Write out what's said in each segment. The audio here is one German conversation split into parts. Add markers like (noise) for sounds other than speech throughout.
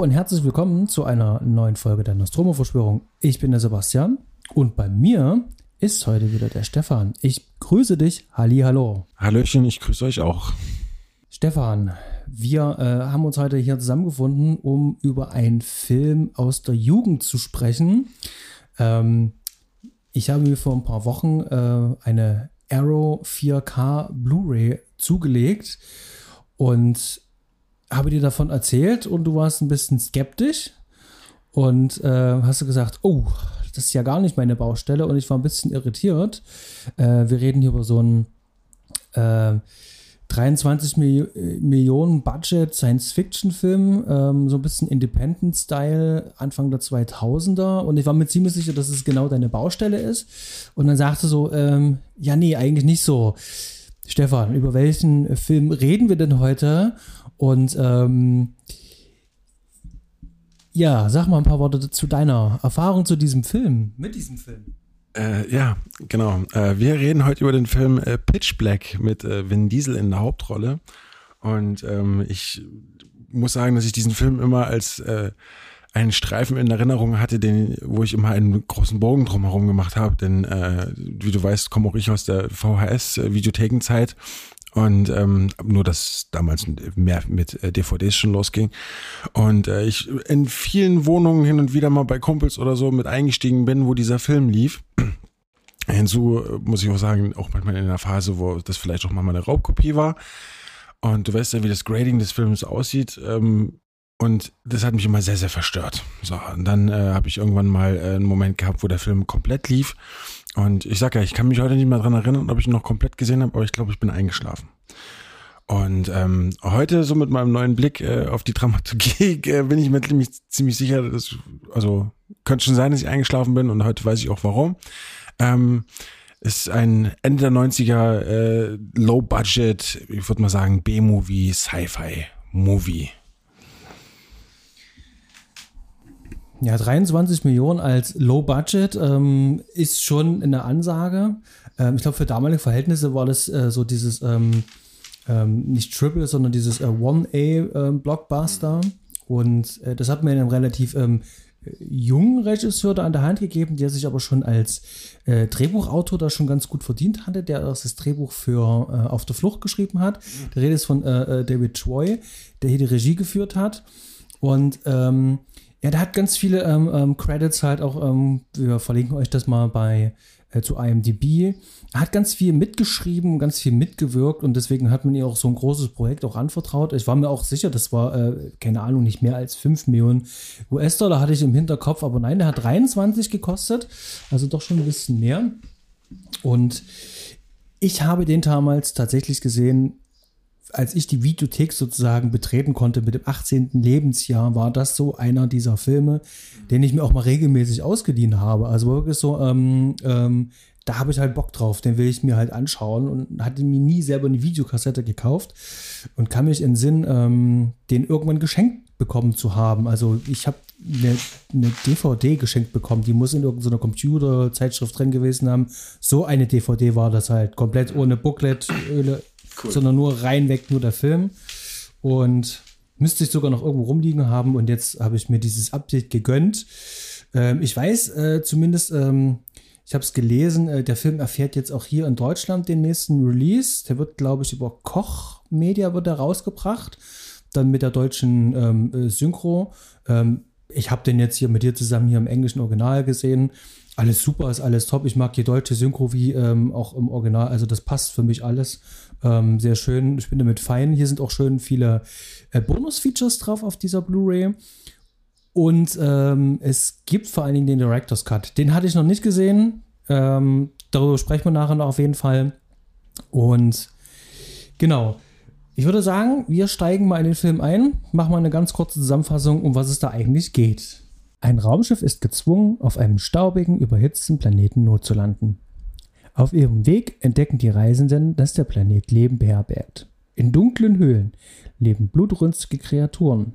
und herzlich willkommen zu einer neuen Folge der Nostromo-Verschwörung. Ich bin der Sebastian und bei mir ist heute wieder der Stefan. Ich grüße dich. Halli, hallo. Hallöchen, ich grüße euch auch. Stefan, wir äh, haben uns heute hier zusammengefunden, um über einen Film aus der Jugend zu sprechen. Ähm, ich habe mir vor ein paar Wochen äh, eine Arrow 4K Blu-ray zugelegt und habe dir davon erzählt und du warst ein bisschen skeptisch und äh, hast du gesagt, oh, das ist ja gar nicht meine Baustelle und ich war ein bisschen irritiert. Äh, wir reden hier über so einen äh, 23 Mil Millionen Budget Science-Fiction-Film, ähm, so ein bisschen Independent-Style, Anfang der 2000er. Und ich war mir ziemlich sicher, dass es genau deine Baustelle ist. Und dann sagte so, ähm, ja, nee, eigentlich nicht so. Stefan, über welchen Film reden wir denn heute? Und ähm, ja, sag mal ein paar Worte zu deiner Erfahrung zu diesem Film, mit diesem Film. Äh, ja, genau. Äh, wir reden heute über den Film äh, Pitch Black mit äh, Vin Diesel in der Hauptrolle. Und ähm, ich muss sagen, dass ich diesen Film immer als äh, einen Streifen in Erinnerung hatte, den, wo ich immer einen großen Bogen drumherum gemacht habe. Denn äh, wie du weißt, komme auch ich aus der VHS-Videothekenzeit und ähm, nur, dass damals mehr mit äh, DVDs schon losging. Und äh, ich in vielen Wohnungen hin und wieder mal bei Kumpels oder so mit eingestiegen bin, wo dieser Film lief. (clears throat) Hinzu äh, muss ich auch sagen, auch manchmal in einer Phase, wo das vielleicht auch mal eine Raubkopie war. Und du weißt ja, wie das Grading des Films aussieht. Ähm, und das hat mich immer sehr, sehr verstört. So, und dann äh, habe ich irgendwann mal äh, einen Moment gehabt, wo der Film komplett lief. Und ich sag ja, ich kann mich heute nicht mehr dran erinnern, ob ich ihn noch komplett gesehen habe, aber ich glaube, ich bin eingeschlafen. Und ähm, heute, so mit meinem neuen Blick äh, auf die Dramaturgie, (laughs) äh, bin ich mir ziemlich, ziemlich sicher, dass, also könnte schon sein, dass ich eingeschlafen bin und heute weiß ich auch warum. Ähm, ist ein Ende der 90er äh, Low-Budget, ich würde mal sagen, B-Movie, Sci-Fi-Movie. Ja, 23 Millionen als Low Budget ähm, ist schon eine Ansage. Ähm, ich glaube, für damalige Verhältnisse war das äh, so dieses ähm, ähm nicht Triple, sondern dieses äh, 1A-Blockbuster. Ähm, Und äh, das hat mir einem relativ ähm, jungen Regisseur da an der Hand gegeben, der sich aber schon als äh, Drehbuchautor da schon ganz gut verdient hatte, der das Drehbuch für äh, Auf der Flucht geschrieben hat. Der Rede ist von äh, David Troy, der hier die Regie geführt hat. Und ähm, ja, der hat ganz viele ähm, ähm, Credits halt auch, ähm, wir verlinken euch das mal bei äh, zu IMDb. Er hat ganz viel mitgeschrieben, ganz viel mitgewirkt und deswegen hat man ihr auch so ein großes Projekt auch anvertraut. Ich war mir auch sicher, das war, äh, keine Ahnung, nicht mehr als 5 Millionen US-Dollar hatte ich im Hinterkopf, aber nein, der hat 23 gekostet, also doch schon ein bisschen mehr. Und ich habe den damals tatsächlich gesehen als ich die Videothek sozusagen betreten konnte mit dem 18. Lebensjahr, war das so einer dieser Filme, den ich mir auch mal regelmäßig ausgeliehen habe. Also wirklich so, ähm, ähm, da habe ich halt Bock drauf, den will ich mir halt anschauen und hatte mir nie selber eine Videokassette gekauft und kann mich in Sinn, ähm, den irgendwann geschenkt bekommen zu haben. Also ich habe eine, eine, DVD geschenkt bekommen, die muss in irgendeiner Computerzeitschrift drin gewesen haben. So eine DVD war das halt, komplett ohne Booklet, cool. sondern nur reinweg nur der Film. Und müsste ich sogar noch irgendwo rumliegen haben. Und jetzt habe ich mir dieses Update gegönnt. Ähm, ich weiß äh, zumindest, ähm, ich habe es gelesen, äh, der Film erfährt jetzt auch hier in Deutschland den nächsten Release. Der wird, glaube ich, über Koch Media wird er rausgebracht. Dann mit der deutschen ähm, äh, Synchro. Ähm, ich habe den jetzt hier mit dir zusammen hier im englischen Original gesehen. Alles super, ist alles top. Ich mag die deutsche Synchro wie ähm, auch im Original. Also das passt für mich alles. Ähm, sehr schön. Ich bin damit fein. Hier sind auch schön viele äh, Bonus-Features drauf auf dieser Blu-ray. Und ähm, es gibt vor allen Dingen den Director's Cut. Den hatte ich noch nicht gesehen. Ähm, darüber sprechen wir nachher noch auf jeden Fall. Und genau. Ich würde sagen, wir steigen mal in den Film ein, machen mal eine ganz kurze Zusammenfassung, um was es da eigentlich geht. Ein Raumschiff ist gezwungen, auf einem staubigen, überhitzten Planeten notzulanden. Auf ihrem Weg entdecken die Reisenden, dass der Planet Leben beherbergt. In dunklen Höhlen leben blutrünstige Kreaturen.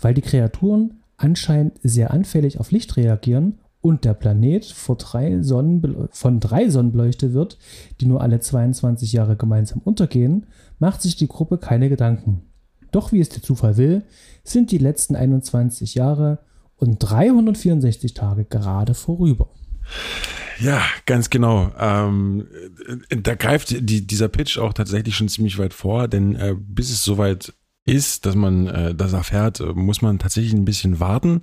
Weil die Kreaturen anscheinend sehr anfällig auf Licht reagieren und der Planet drei von drei Sonnen beleuchtet wird, die nur alle 22 Jahre gemeinsam untergehen, macht sich die Gruppe keine Gedanken. Doch wie es der Zufall will, sind die letzten 21 Jahre und 364 Tage gerade vorüber. Ja, ganz genau. Ähm, da greift die, dieser Pitch auch tatsächlich schon ziemlich weit vor, denn äh, bis es soweit ist, dass man äh, das erfährt, äh, muss man tatsächlich ein bisschen warten.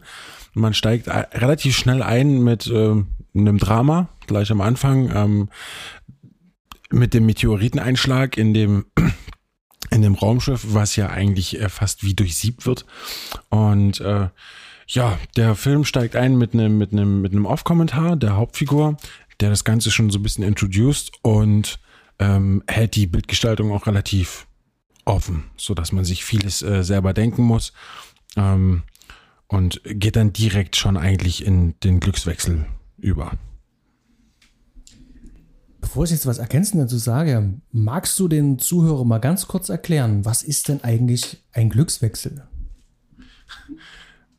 Man steigt relativ schnell ein mit äh, einem Drama, gleich am Anfang, ähm, mit dem Meteoriteneinschlag in dem in dem Raumschiff, was ja eigentlich äh, fast wie durchsiebt wird. Und äh, ja, der Film steigt ein mit einem mit einem mit einem Off-Kommentar der Hauptfigur, der das Ganze schon so ein bisschen introduced und ähm, hält die Bildgestaltung auch relativ offen, so dass man sich vieles äh, selber denken muss ähm, und geht dann direkt schon eigentlich in den Glückswechsel über. Bevor ich jetzt was ergänzend dazu sage, magst du den Zuhörer mal ganz kurz erklären, was ist denn eigentlich ein Glückswechsel?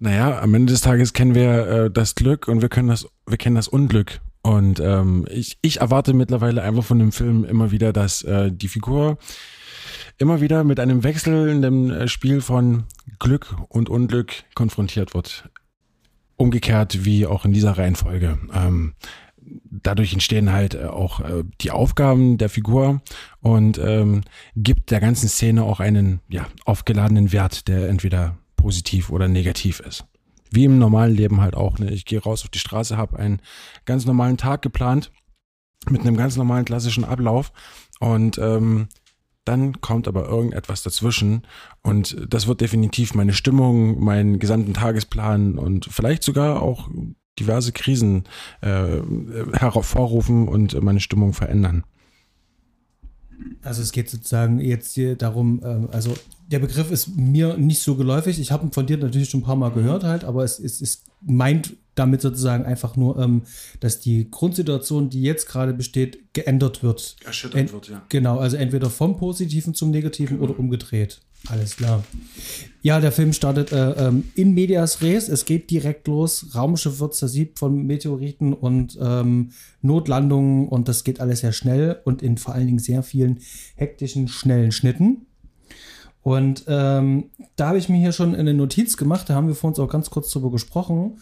Naja, am Ende des Tages kennen wir äh, das Glück und wir können das, wir kennen das Unglück. Und ähm, ich, ich erwarte mittlerweile einfach von dem Film immer wieder, dass äh, die Figur immer wieder mit einem wechselnden äh, Spiel von Glück und Unglück konfrontiert wird. Umgekehrt wie auch in dieser Reihenfolge. Ähm, dadurch entstehen halt äh, auch äh, die Aufgaben der Figur und ähm, gibt der ganzen Szene auch einen ja, aufgeladenen Wert, der entweder positiv oder negativ ist. Wie im normalen Leben halt auch. Ne? Ich gehe raus auf die Straße, habe einen ganz normalen Tag geplant mit einem ganz normalen klassischen Ablauf und ähm, dann kommt aber irgendetwas dazwischen und das wird definitiv meine Stimmung, meinen gesamten Tagesplan und vielleicht sogar auch diverse Krisen äh, hervorrufen und meine Stimmung verändern. Also es geht sozusagen jetzt hier darum, ähm, also der Begriff ist mir nicht so geläufig. Ich habe ihn von dir natürlich schon ein paar Mal gehört halt, aber es, es, es meint damit sozusagen einfach nur, ähm, dass die Grundsituation, die jetzt gerade besteht, geändert wird. Erschüttert Ent wird, ja. Genau, also entweder vom Positiven zum Negativen genau. oder umgedreht. Alles klar. Ja, der Film startet äh, ähm, in Medias Res. Es geht direkt los. Raumschiff wird zersiebt von Meteoriten und ähm, Notlandungen und das geht alles sehr schnell und in vor allen Dingen sehr vielen hektischen, schnellen Schnitten. Und ähm, da habe ich mir hier schon eine Notiz gemacht, da haben wir vor uns auch ganz kurz drüber gesprochen,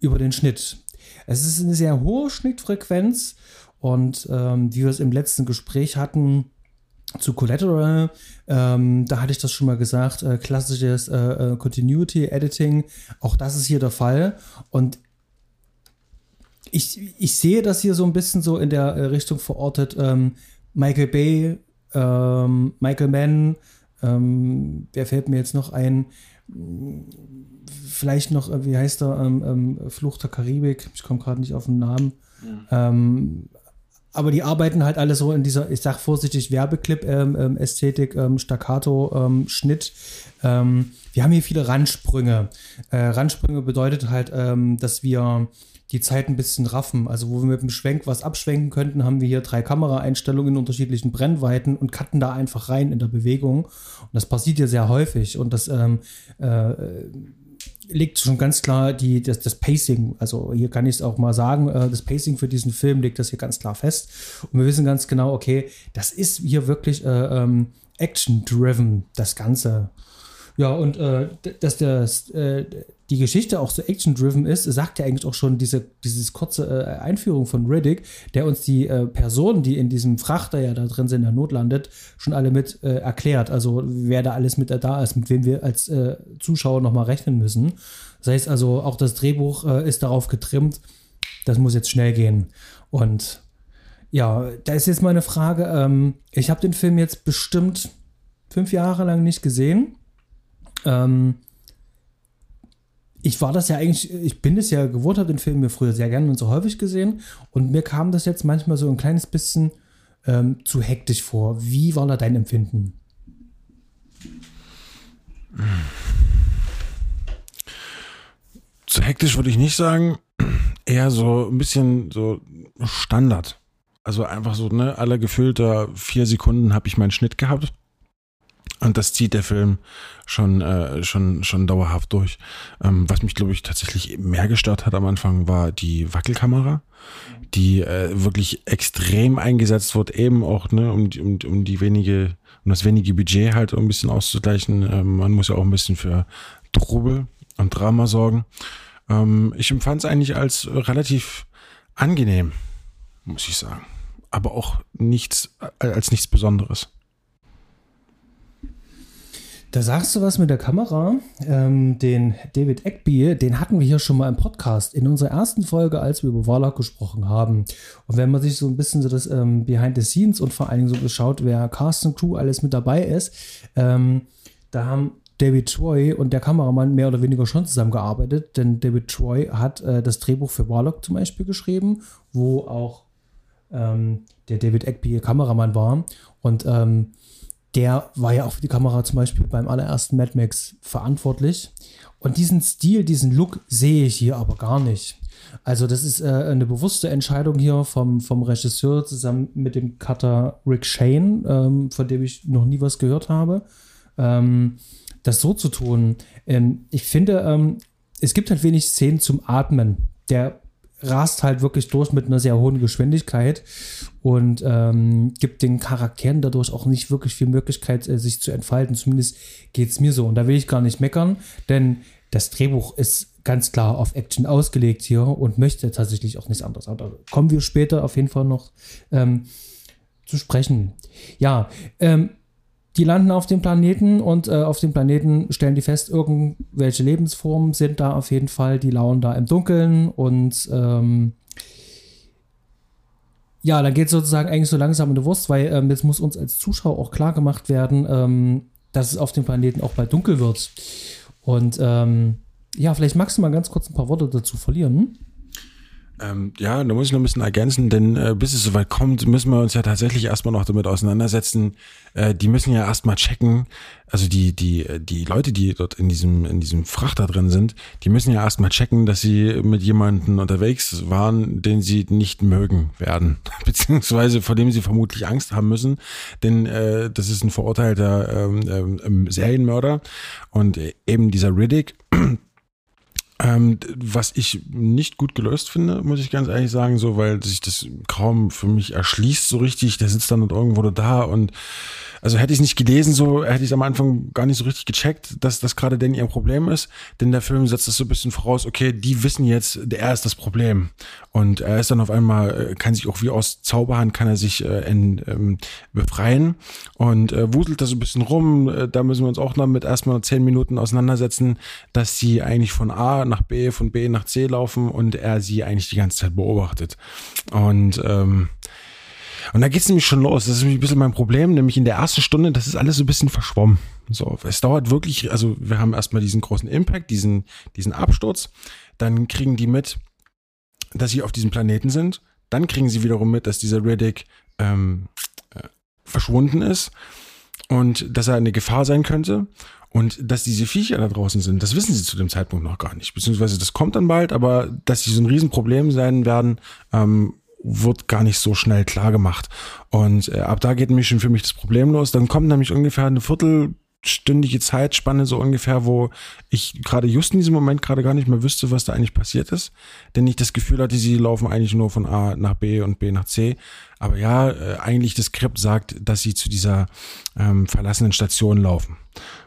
über den Schnitt. Es ist eine sehr hohe Schnittfrequenz und ähm, wie wir es im letzten Gespräch hatten, zu Collateral, ähm, da hatte ich das schon mal gesagt, äh, klassisches äh, äh, Continuity Editing, auch das ist hier der Fall. Und ich, ich sehe das hier so ein bisschen so in der äh, Richtung verortet. Ähm, Michael Bay, ähm, Michael Mann, ähm, wer fällt mir jetzt noch ein? Vielleicht noch, äh, wie heißt er, ähm, ähm, Fluch der Karibik, ich komme gerade nicht auf den Namen. Ja. Ähm, aber die arbeiten halt alle so in dieser, ich sag vorsichtig, Werbeclip-Ästhetik, ähm, ähm, Staccato-Schnitt. Ähm, wir haben hier viele Randsprünge. Äh, Randsprünge bedeutet halt, ähm, dass wir die Zeit ein bisschen raffen. Also wo wir mit dem Schwenk was abschwenken könnten, haben wir hier drei Kameraeinstellungen in unterschiedlichen Brennweiten und cutten da einfach rein in der Bewegung. Und das passiert hier sehr häufig. Und das ähm, äh, liegt schon ganz klar die, das, das Pacing, also hier kann ich es auch mal sagen, äh, das Pacing für diesen Film legt das hier ganz klar fest. Und wir wissen ganz genau, okay, das ist hier wirklich äh, ähm, action-driven, das Ganze. Ja, und äh, dass das, äh, die Geschichte auch so action-driven ist, sagt ja eigentlich auch schon diese dieses kurze äh, Einführung von Riddick, der uns die äh, Personen, die in diesem Frachter ja da drin sind, der Not landet, schon alle mit äh, erklärt. Also wer da alles mit da ist, mit wem wir als äh, Zuschauer nochmal rechnen müssen. Das heißt also, auch das Drehbuch äh, ist darauf getrimmt, das muss jetzt schnell gehen. Und ja, da ist jetzt meine Frage, ähm, ich habe den Film jetzt bestimmt fünf Jahre lang nicht gesehen ähm, ich war das ja eigentlich, ich bin es ja gewohnt, habe den Film mir früher sehr gerne und so häufig gesehen und mir kam das jetzt manchmal so ein kleines bisschen ähm, zu hektisch vor. Wie war da dein Empfinden? Zu hektisch würde ich nicht sagen, eher so ein bisschen so Standard. Also einfach so, ne, alle gefühlter vier Sekunden habe ich meinen Schnitt gehabt. Und das zieht der Film schon, äh, schon, schon dauerhaft durch. Ähm, was mich, glaube ich, tatsächlich mehr gestört hat am Anfang, war die Wackelkamera, die äh, wirklich extrem eingesetzt wird, eben auch, ne, um, um, um die wenige, um das wenige Budget halt ein bisschen auszugleichen. Ähm, man muss ja auch ein bisschen für Trubel und Drama sorgen. Ähm, ich empfand es eigentlich als relativ angenehm, muss ich sagen. Aber auch nichts, äh, als nichts Besonderes. Da sagst du was mit der Kamera. Ähm, den David Eckby, den hatten wir hier schon mal im Podcast in unserer ersten Folge, als wir über Warlock gesprochen haben. Und wenn man sich so ein bisschen so das ähm, Behind the Scenes und vor allen Dingen so beschaut, wer Cast und Crew alles mit dabei ist, ähm, da haben David Troy und der Kameramann mehr oder weniger schon zusammengearbeitet, denn David Troy hat äh, das Drehbuch für Warlock zum Beispiel geschrieben, wo auch ähm, der David Eckby Kameramann war. Und ähm, der war ja auch für die Kamera zum Beispiel beim allerersten Mad Max verantwortlich. Und diesen Stil, diesen Look sehe ich hier aber gar nicht. Also das ist äh, eine bewusste Entscheidung hier vom, vom Regisseur zusammen mit dem Cutter Rick Shane, ähm, von dem ich noch nie was gehört habe, ähm, das so zu tun. Ähm, ich finde, ähm, es gibt halt wenig Szenen zum Atmen. Der rast halt wirklich durch mit einer sehr hohen Geschwindigkeit und ähm, gibt den Charakteren dadurch auch nicht wirklich viel Möglichkeit, äh, sich zu entfalten. Zumindest geht es mir so. Und da will ich gar nicht meckern, denn das Drehbuch ist ganz klar auf Action ausgelegt hier und möchte tatsächlich auch nichts anderes. Aber da kommen wir später auf jeden Fall noch ähm, zu sprechen. Ja, ähm, die landen auf dem Planeten und äh, auf dem Planeten stellen die fest, irgendwelche Lebensformen sind da auf jeden Fall, die lauern da im Dunkeln und ähm, ja, dann geht es sozusagen eigentlich so langsam in die Wurst, weil ähm, jetzt muss uns als Zuschauer auch klar gemacht werden, ähm, dass es auf dem Planeten auch bald dunkel wird. Und ähm, ja, vielleicht magst du mal ganz kurz ein paar Worte dazu verlieren. Ähm, ja, da muss ich noch ein bisschen ergänzen, denn äh, bis es soweit kommt, müssen wir uns ja tatsächlich erstmal noch damit auseinandersetzen. Äh, die müssen ja erstmal checken, also die, die, die Leute, die dort in diesem, in diesem Frachter drin sind, die müssen ja erstmal checken, dass sie mit jemandem unterwegs waren, den sie nicht mögen werden, (laughs) beziehungsweise vor dem sie vermutlich Angst haben müssen, denn äh, das ist ein verurteilter ähm, ähm, Serienmörder und eben dieser Riddick, (clears throat) ähm, was ich nicht gut gelöst finde, muss ich ganz ehrlich sagen, so, weil sich das kaum für mich erschließt so richtig. Der sitzt dann und irgendwo da und also hätte ich es nicht gelesen, so hätte ich es am Anfang gar nicht so richtig gecheckt, dass das gerade denn ihr Problem ist. Denn der Film setzt das so ein bisschen voraus, okay, die wissen jetzt, er ist das Problem. Und er ist dann auf einmal, äh, kann sich auch wie aus Zauberhand, kann er sich äh, in, ähm, befreien und äh, wuselt da so ein bisschen rum. Äh, da müssen wir uns auch noch mit erstmal zehn Minuten auseinandersetzen, dass sie eigentlich von A nach B, von B nach C laufen und er sie eigentlich die ganze Zeit beobachtet. Und ähm, und da geht's nämlich schon los. Das ist nämlich ein bisschen mein Problem, nämlich in der ersten Stunde, das ist alles so ein bisschen verschwommen. So, es dauert wirklich, also wir haben erstmal diesen großen Impact, diesen, diesen Absturz. Dann kriegen die mit, dass sie auf diesem Planeten sind. Dann kriegen sie wiederum mit, dass dieser Riddick ähm, äh, verschwunden ist und dass er eine Gefahr sein könnte. Und dass diese Viecher da draußen sind, das wissen sie zu dem Zeitpunkt noch gar nicht. Beziehungsweise das kommt dann bald, aber dass sie so ein Riesenproblem sein werden, ähm, wird gar nicht so schnell klar gemacht. Und äh, ab da geht nämlich schon für mich das Problem los. Dann kommt nämlich ungefähr eine viertelstündige Zeitspanne so ungefähr, wo ich gerade just in diesem Moment gerade gar nicht mehr wüsste, was da eigentlich passiert ist. Denn ich das Gefühl hatte, sie laufen eigentlich nur von A nach B und B nach C. Aber ja, äh, eigentlich das Skript sagt, dass sie zu dieser ähm, verlassenen Station laufen.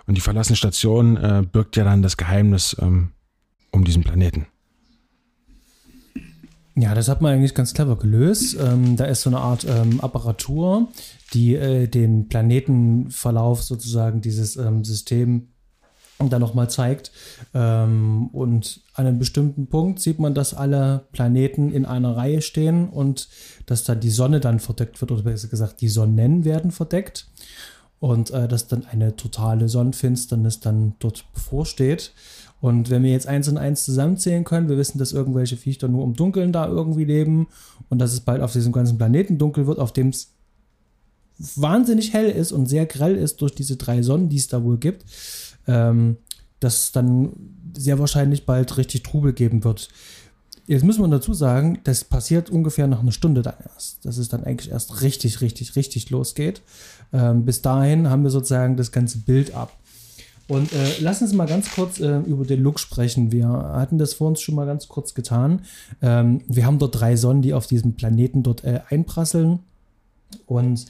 Und die verlassene Station äh, birgt ja dann das Geheimnis ähm, um diesen Planeten. Ja, das hat man eigentlich ganz clever gelöst. Ähm, da ist so eine Art ähm, Apparatur, die äh, den Planetenverlauf sozusagen dieses ähm, System dann nochmal zeigt. Ähm, und an einem bestimmten Punkt sieht man, dass alle Planeten in einer Reihe stehen und dass dann die Sonne dann verdeckt wird, oder besser gesagt, die Sonnen werden verdeckt. Und äh, dass dann eine totale Sonnenfinsternis dann dort bevorsteht. Und wenn wir jetzt eins und eins zusammenzählen können, wir wissen, dass irgendwelche Viecher nur im Dunkeln da irgendwie leben und dass es bald auf diesem ganzen Planeten dunkel wird, auf dem es wahnsinnig hell ist und sehr grell ist durch diese drei Sonnen, die es da wohl gibt, ähm, dass dann sehr wahrscheinlich bald richtig Trubel geben wird. jetzt muss man dazu sagen, das passiert ungefähr nach einer Stunde dann erst. Dass es dann eigentlich erst richtig, richtig, richtig losgeht. Ähm, bis dahin haben wir sozusagen das ganze Bild ab. Und äh, lass uns mal ganz kurz äh, über den Look sprechen. Wir hatten das vor uns schon mal ganz kurz getan. Ähm, wir haben dort drei Sonnen, die auf diesem Planeten dort äh, einprasseln. Und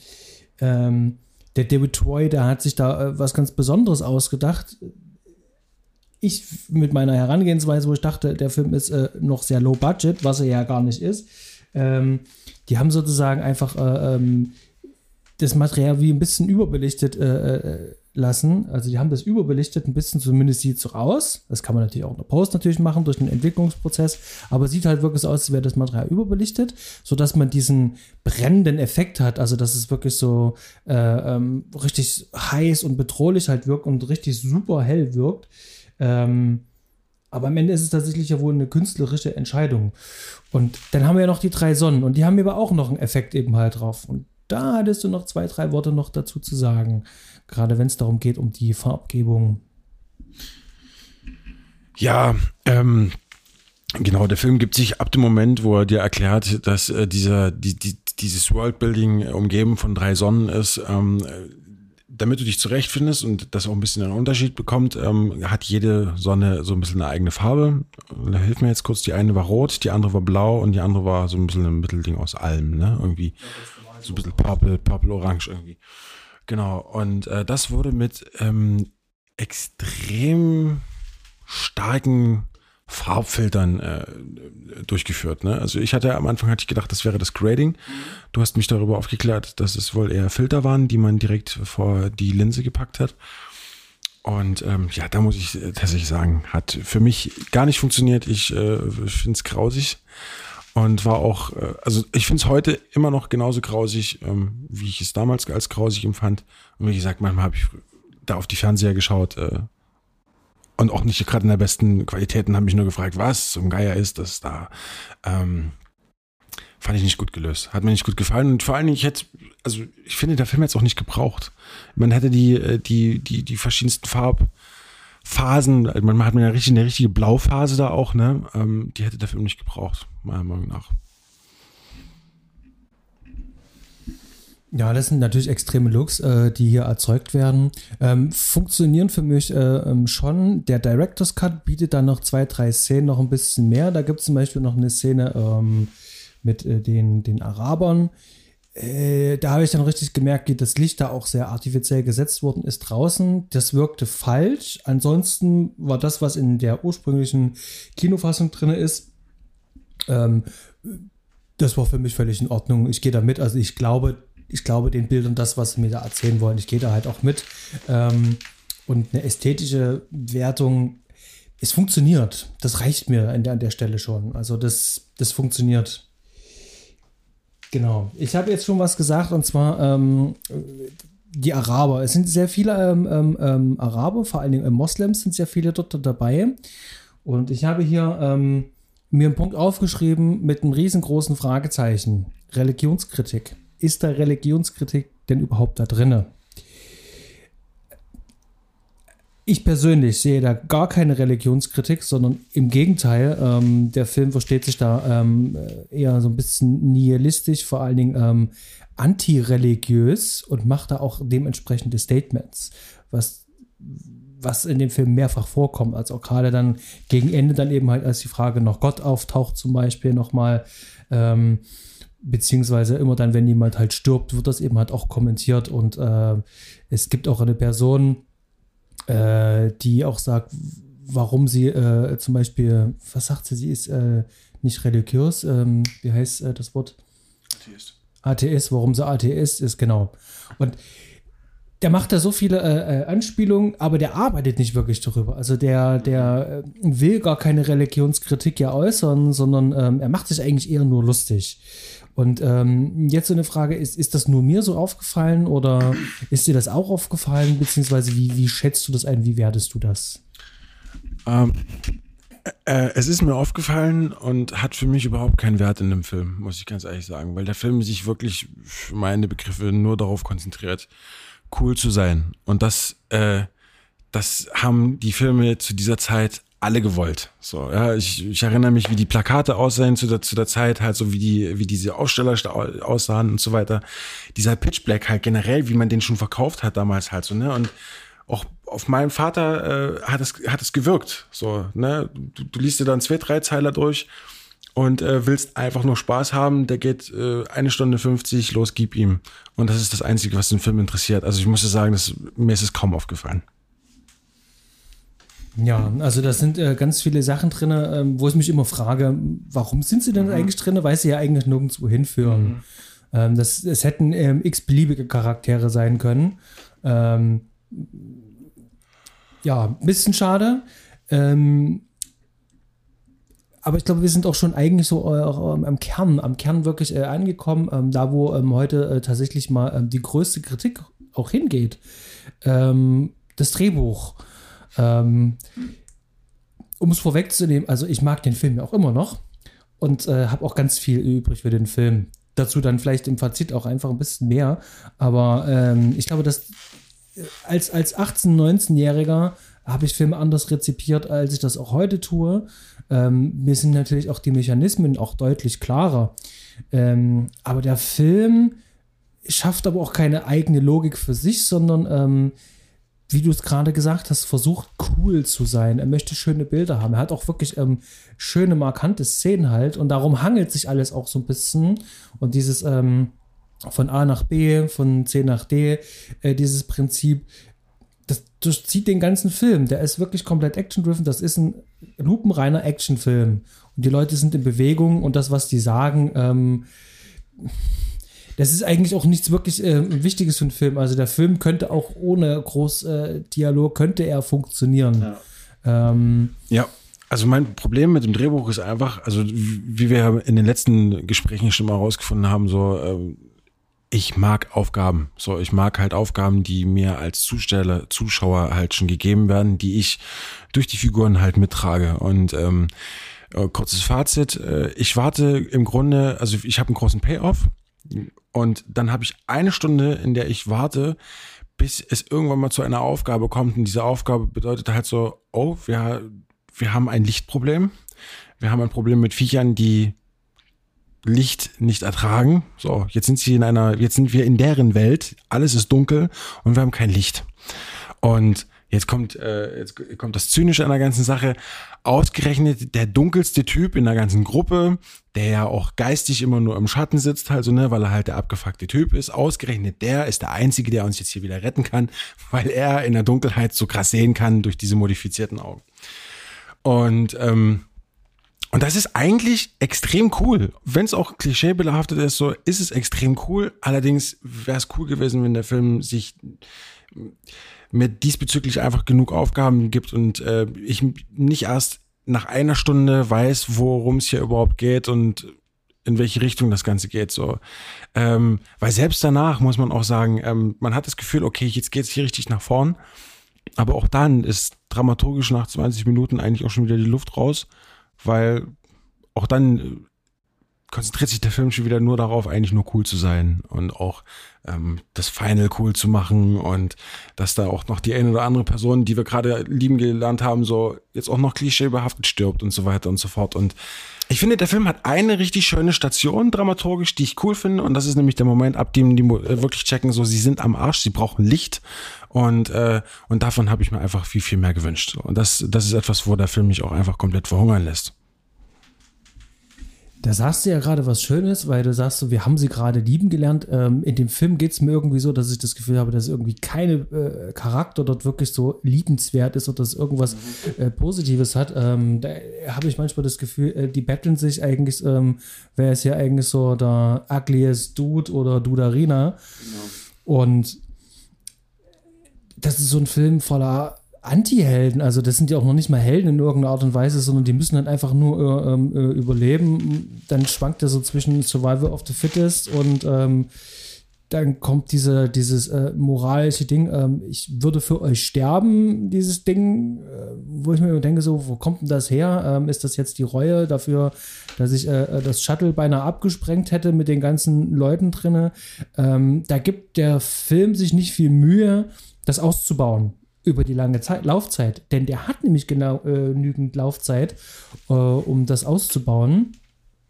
ähm, der David Troy, der hat sich da äh, was ganz Besonderes ausgedacht. Ich mit meiner Herangehensweise, wo ich dachte, der Film ist äh, noch sehr low budget, was er ja gar nicht ist. Ähm, die haben sozusagen einfach äh, ähm, das Material wie ein bisschen überbelichtet äh, äh, lassen. Also die haben das überbelichtet, ein bisschen zumindest sieht es so aus. Das kann man natürlich auch in der Post natürlich machen durch den Entwicklungsprozess, aber sieht halt wirklich so aus, als wäre das Material überbelichtet, sodass man diesen brennenden Effekt hat, also dass es wirklich so äh, ähm, richtig heiß und bedrohlich halt wirkt und richtig super hell wirkt. Ähm, aber am Ende ist es tatsächlich ja wohl eine künstlerische Entscheidung. Und dann haben wir ja noch die drei Sonnen und die haben aber auch noch einen Effekt eben halt drauf. Und da hattest du noch zwei, drei Worte noch dazu zu sagen gerade wenn es darum geht, um die Farbgebung. Ja, ähm, genau, der Film gibt sich ab dem Moment, wo er dir erklärt, dass äh, dieser, die, die, dieses Worldbuilding umgeben von drei Sonnen ist, ähm, damit du dich zurechtfindest und das auch ein bisschen einen Unterschied bekommt, ähm, hat jede Sonne so ein bisschen eine eigene Farbe. Da hilft mir jetzt kurz, die eine war rot, die andere war blau und die andere war so ein bisschen ein Mittelding aus allem, ne? Irgendwie so ein bisschen purple, purple orange irgendwie. Genau, und äh, das wurde mit ähm, extrem starken Farbfiltern äh, durchgeführt. Ne? Also ich hatte am Anfang hatte ich gedacht, das wäre das Grading. Du hast mich darüber aufgeklärt, dass es wohl eher Filter waren, die man direkt vor die Linse gepackt hat. Und ähm, ja, da muss ich tatsächlich sagen, hat für mich gar nicht funktioniert. Ich äh, finde es grausig und war auch, äh, also ich finde es heute immer noch genauso grausig, ähm, wie ich es damals als grausig empfand. Und wie gesagt, manchmal habe ich da auf die Fernseher geschaut äh, und auch nicht gerade in der besten Qualität und habe mich nur gefragt, was zum Geier ist das da. Ähm, fand ich nicht gut gelöst. Hat mir nicht gut gefallen. Und vor allen Dingen, ich hätte, also ich finde, der Film jetzt auch nicht gebraucht. Man hätte die, äh, die, die, die verschiedensten Farb, Phasen, man hat eine richtige, eine richtige Blauphase da auch, ne? Ähm, die hätte der Film nicht gebraucht, meiner Meinung nach. Ja, das sind natürlich extreme Looks, äh, die hier erzeugt werden. Ähm, funktionieren für mich äh, ähm, schon. Der Director's Cut bietet dann noch zwei, drei Szenen noch ein bisschen mehr. Da gibt es zum Beispiel noch eine Szene ähm, mit äh, den, den Arabern, äh, da habe ich dann richtig gemerkt, wie das Licht da auch sehr artifiziell gesetzt worden ist draußen. Das wirkte falsch. Ansonsten war das, was in der ursprünglichen Kinofassung drin ist, ähm, das war für mich völlig in Ordnung. Ich gehe da mit. Also ich glaube, ich glaube den Bildern das, was sie mir da erzählen wollen. Ich gehe da halt auch mit. Ähm, und eine ästhetische Wertung, es funktioniert. Das reicht mir an der, an der Stelle schon. Also das, das funktioniert. Genau. Ich habe jetzt schon was gesagt und zwar ähm, die Araber. Es sind sehr viele ähm, ähm, ähm Araber, vor allen Dingen äh, Moslems sind sehr viele dort dabei. Und ich habe hier ähm, mir einen Punkt aufgeschrieben mit einem riesengroßen Fragezeichen. Religionskritik. Ist da Religionskritik denn überhaupt da drinne? Ich persönlich sehe da gar keine Religionskritik, sondern im Gegenteil, ähm, der Film versteht sich da ähm, eher so ein bisschen nihilistisch, vor allen Dingen ähm, antireligiös und macht da auch dementsprechende Statements, was, was in dem Film mehrfach vorkommt, als auch gerade dann gegen Ende dann eben halt, als die Frage nach Gott auftaucht zum Beispiel nochmal, ähm, beziehungsweise immer dann, wenn jemand halt stirbt, wird das eben halt auch kommentiert und äh, es gibt auch eine Person, äh, die auch sagt, warum sie äh, zum Beispiel, was sagt sie, sie ist äh, nicht religiös, ähm, wie heißt äh, das Wort? Atheist. Atheist, warum sie Atheist ist, genau. Und der macht da so viele äh, äh, Anspielungen, aber der arbeitet nicht wirklich darüber. Also der, der will gar keine Religionskritik ja äußern, sondern ähm, er macht sich eigentlich eher nur lustig. Und ähm, jetzt so eine Frage, ist, ist das nur mir so aufgefallen oder ist dir das auch aufgefallen? Beziehungsweise wie, wie schätzt du das ein? Wie wertest du das? Ähm, äh, es ist mir aufgefallen und hat für mich überhaupt keinen Wert in dem Film, muss ich ganz ehrlich sagen, weil der Film sich wirklich für meine Begriffe nur darauf konzentriert, cool zu sein. Und das, äh, das haben die Filme zu dieser Zeit alle gewollt. So, ja, ich, ich erinnere mich, wie die Plakate aussehen zu der, zu der Zeit, halt so wie die, wie diese Aussteller aussahen und so weiter. Dieser Pitch Black halt generell, wie man den schon verkauft hat damals halt so, ne? Und auch auf meinen Vater äh, hat es hat es gewirkt. So, ne? Du, du liest dir dann zwei, drei Zeiler durch und äh, willst einfach nur Spaß haben, der geht äh, eine Stunde 50, los, gib ihm. Und das ist das Einzige, was den Film interessiert. Also ich muss sagen, das, mir ist es kaum aufgefallen. Ja, also da sind äh, ganz viele Sachen drin, ähm, wo ich mich immer frage, warum sind sie denn mhm. eigentlich drin, weil sie ja eigentlich nirgendwo hinführen. Mhm. Ähm, das, es hätten ähm, x-beliebige Charaktere sein können. Ähm, ja, ein bisschen schade. Ähm, aber ich glaube, wir sind auch schon eigentlich so äh, am Kern, am Kern wirklich äh, angekommen, ähm, da wo ähm, heute äh, tatsächlich mal ähm, die größte Kritik auch hingeht. Ähm, das Drehbuch. Ähm, um es vorwegzunehmen, also ich mag den Film ja auch immer noch und äh, habe auch ganz viel übrig für den Film. Dazu dann vielleicht im Fazit auch einfach ein bisschen mehr. Aber ähm, ich glaube, dass äh, als, als 18-, 19-Jähriger habe ich Filme anders rezipiert, als ich das auch heute tue. Ähm, mir sind natürlich auch die Mechanismen auch deutlich klarer. Ähm, aber der Film schafft aber auch keine eigene Logik für sich, sondern ähm, wie du es gerade gesagt hast, versucht cool zu sein. Er möchte schöne Bilder haben. Er hat auch wirklich ähm, schöne, markante Szenen halt. Und darum hangelt sich alles auch so ein bisschen. Und dieses ähm, von A nach B, von C nach D, äh, dieses Prinzip, das durchzieht den ganzen Film. Der ist wirklich komplett action-driven. Das ist ein lupenreiner Actionfilm. Und die Leute sind in Bewegung und das, was die sagen, ähm, das ist eigentlich auch nichts wirklich äh, Wichtiges für einen Film. Also der Film könnte auch ohne groß äh, Dialog, könnte er funktionieren. Ja. Ähm, ja. Also mein Problem mit dem Drehbuch ist einfach, also wie wir in den letzten Gesprächen schon mal herausgefunden haben, so äh, ich mag Aufgaben. So, ich mag halt Aufgaben, die mir als Zusteller, Zuschauer halt schon gegeben werden, die ich durch die Figuren halt mittrage. Und ähm, äh, kurzes Fazit, äh, ich warte im Grunde, also ich habe einen großen Payoff und dann habe ich eine Stunde, in der ich warte, bis es irgendwann mal zu einer Aufgabe kommt. Und diese Aufgabe bedeutet halt so, oh, wir, wir haben ein Lichtproblem. Wir haben ein Problem mit Viechern, die Licht nicht ertragen. So, jetzt sind sie in einer, jetzt sind wir in deren Welt. Alles ist dunkel und wir haben kein Licht. Und Jetzt kommt, äh, jetzt kommt das Zynische an der ganzen Sache. Ausgerechnet der dunkelste Typ in der ganzen Gruppe, der ja auch geistig immer nur im Schatten sitzt, also, ne, weil er halt der abgefuckte Typ ist. Ausgerechnet der ist der Einzige, der uns jetzt hier wieder retten kann, (laughs) weil er in der Dunkelheit so krass sehen kann durch diese modifizierten Augen. Und, ähm, und das ist eigentlich extrem cool. Wenn es auch klischeebehaftet ist, so ist es extrem cool. Allerdings wäre es cool gewesen, wenn der Film sich mir diesbezüglich einfach genug Aufgaben gibt und äh, ich nicht erst nach einer Stunde weiß, worum es hier überhaupt geht und in welche Richtung das Ganze geht. So, ähm, weil selbst danach muss man auch sagen, ähm, man hat das Gefühl, okay, jetzt geht's hier richtig nach vorn, aber auch dann ist dramaturgisch nach 20 Minuten eigentlich auch schon wieder die Luft raus, weil auch dann konzentriert sich der Film schon wieder nur darauf, eigentlich nur cool zu sein und auch ähm, das Final cool zu machen und dass da auch noch die eine oder andere Person, die wir gerade lieben gelernt haben, so jetzt auch noch klischeebehaftet stirbt und so weiter und so fort. Und ich finde, der Film hat eine richtig schöne Station dramaturgisch, die ich cool finde und das ist nämlich der Moment, ab dem die äh, wirklich checken, so sie sind am Arsch, sie brauchen Licht und äh, und davon habe ich mir einfach viel viel mehr gewünscht und das das ist etwas, wo der Film mich auch einfach komplett verhungern lässt. Da sagst du ja gerade was Schönes, weil du sagst, so, wir haben sie gerade lieben gelernt. Ähm, in dem Film geht es mir irgendwie so, dass ich das Gefühl habe, dass irgendwie keine äh, Charakter dort wirklich so liebenswert ist oder dass irgendwas äh, Positives hat. Ähm, da habe ich manchmal das Gefühl, äh, die betteln sich eigentlich, ähm, wer ist ja eigentlich so der ugliest Dude oder Dudarina. Genau. Und das ist so ein Film voller Anti-Helden, also das sind ja auch noch nicht mal Helden in irgendeiner Art und Weise, sondern die müssen dann einfach nur äh, ähm, äh, überleben. Dann schwankt er so zwischen Survival of the Fittest und ähm, dann kommt diese, dieses äh, moralische Ding, ähm, ich würde für euch sterben, dieses Ding, äh, wo ich mir denke, so, wo kommt denn das her? Ähm, ist das jetzt die Reue dafür, dass ich äh, das Shuttle beinahe abgesprengt hätte mit den ganzen Leuten drinne? Ähm, da gibt der Film sich nicht viel Mühe, das auszubauen über die lange Zeit, Laufzeit. Denn der hat nämlich genau äh, genügend Laufzeit, äh, um das auszubauen.